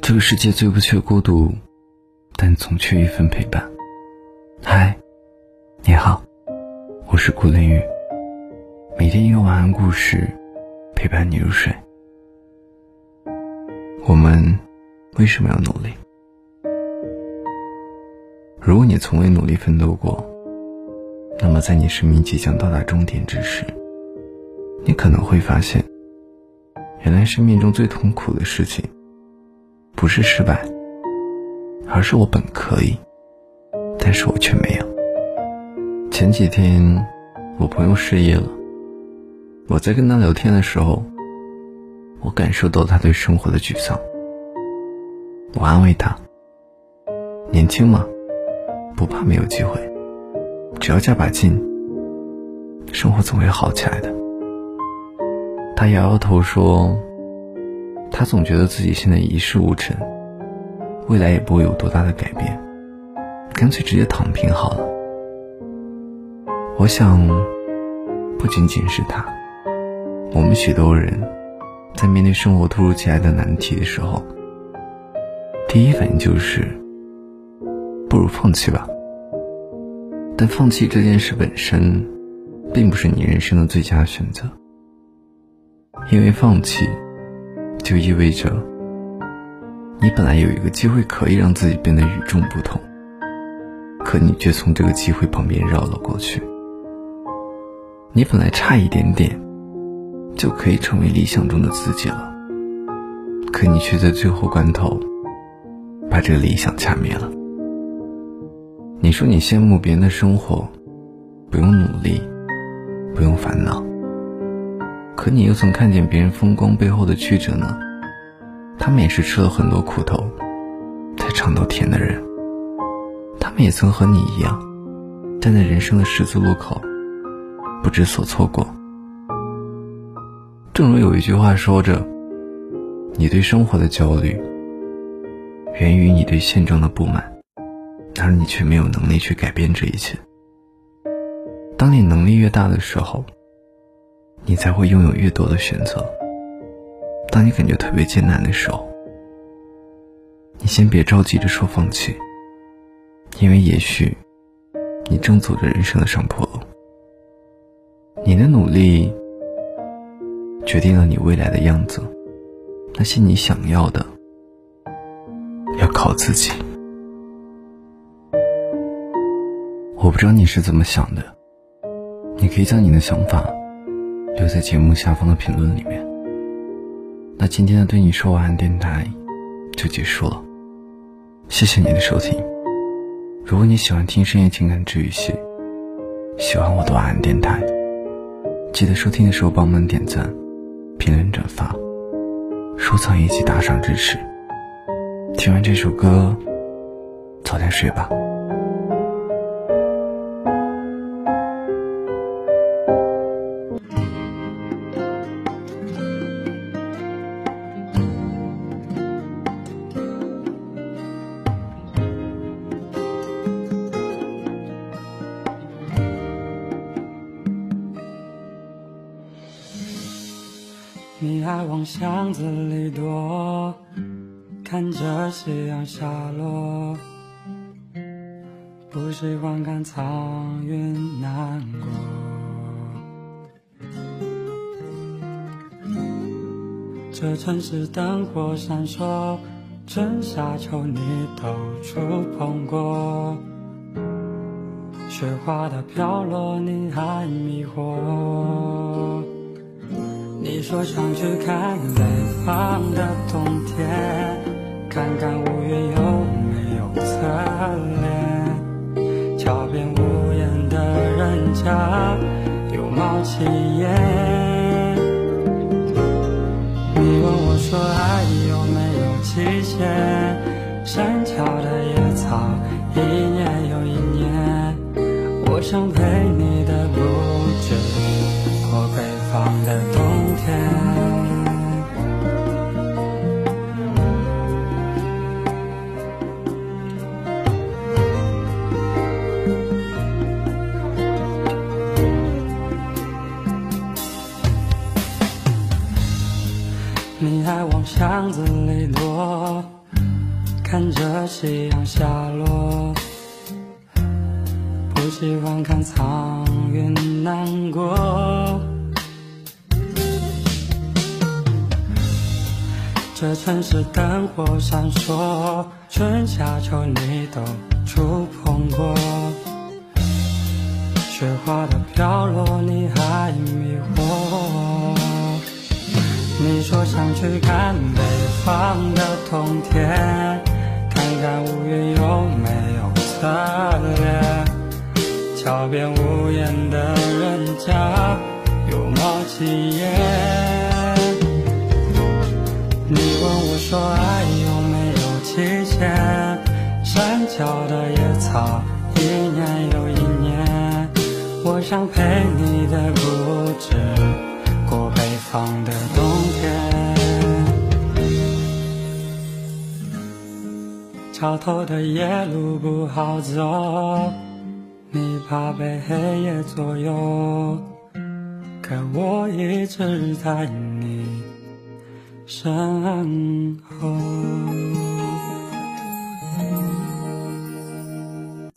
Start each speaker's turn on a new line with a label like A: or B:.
A: 这个世界最不缺孤独，但总缺一份陪伴。嗨，你好，我是顾林宇。每天一个晚安故事，陪伴你入睡。我们为什么要努力？如果你从未努力奋斗过，那么在你生命即将到达终点之时，你可能会发现，原来生命中最痛苦的事情，不是失败，而是我本可以，但是我却没有。前几天，我朋友失业了，我在跟他聊天的时候，我感受到他对生活的沮丧。我安慰他：“年轻嘛，不怕没有机会，只要加把劲，生活总会好起来的。”他摇摇头说：“他总觉得自己现在一事无成，未来也不会有多大的改变，干脆直接躺平好了。”我想，不仅仅是他，我们许多人，在面对生活突如其来的难题的时候，第一反应就是，不如放弃吧。但放弃这件事本身，并不是你人生的最佳选择。因为放弃，就意味着你本来有一个机会可以让自己变得与众不同，可你却从这个机会旁边绕了过去。你本来差一点点，就可以成为理想中的自己了，可你却在最后关头，把这个理想掐灭了。你说你羡慕别人的生活，不用努力，不用烦恼。可你又曾看见别人风光背后的曲折呢？他们也是吃了很多苦头，才尝到甜的人。他们也曾和你一样，站在人生的十字路口，不知所措过。正如有一句话说着：“你对生活的焦虑，源于你对现状的不满，而你却没有能力去改变这一切。当你能力越大的时候。”你才会拥有越多的选择。当你感觉特别艰难的时候，你先别着急着说放弃，因为也许你正走着人生的上坡路。你的努力决定了你未来的样子，那些你想要的，要靠自己。我不知道你是怎么想的，你可以将你的想法。留在节目下方的评论里面。那今天的对你说晚安电台就结束了，谢谢你的收听。如果你喜欢听深夜情感治愈系，喜欢我的晚安电台，记得收听的时候帮忙点赞、评论、转发、收藏以及打赏支持。听完这首歌，早点睡吧。
B: 爱往巷子里躲，看着夕阳下落，不喜欢看苍云难过。这城市灯火闪烁，春夏秋你都触碰过，雪花的飘落你还迷惑。说想去看北方的冬天，看看五月有没有侧脸，桥边无言的人家又冒起烟。你问我说爱有没有期限，山脚的野草一年又一年，我想陪你你爱往巷子里躲，看着夕阳下落，不喜欢看苍云难过。这城市灯火闪烁，春夏秋你都触碰过。雪花的飘落，你还迷惑。你说想去看北方的冬天，看看五月有没有侧脸。桥边无言的人家，有冒起烟。你问我说爱有没有期限？山脚的野草，一年又一年。我想陪你的不止，北方的冬天。桥头的夜路不好走，你怕被黑夜左右，可我一直在你身后。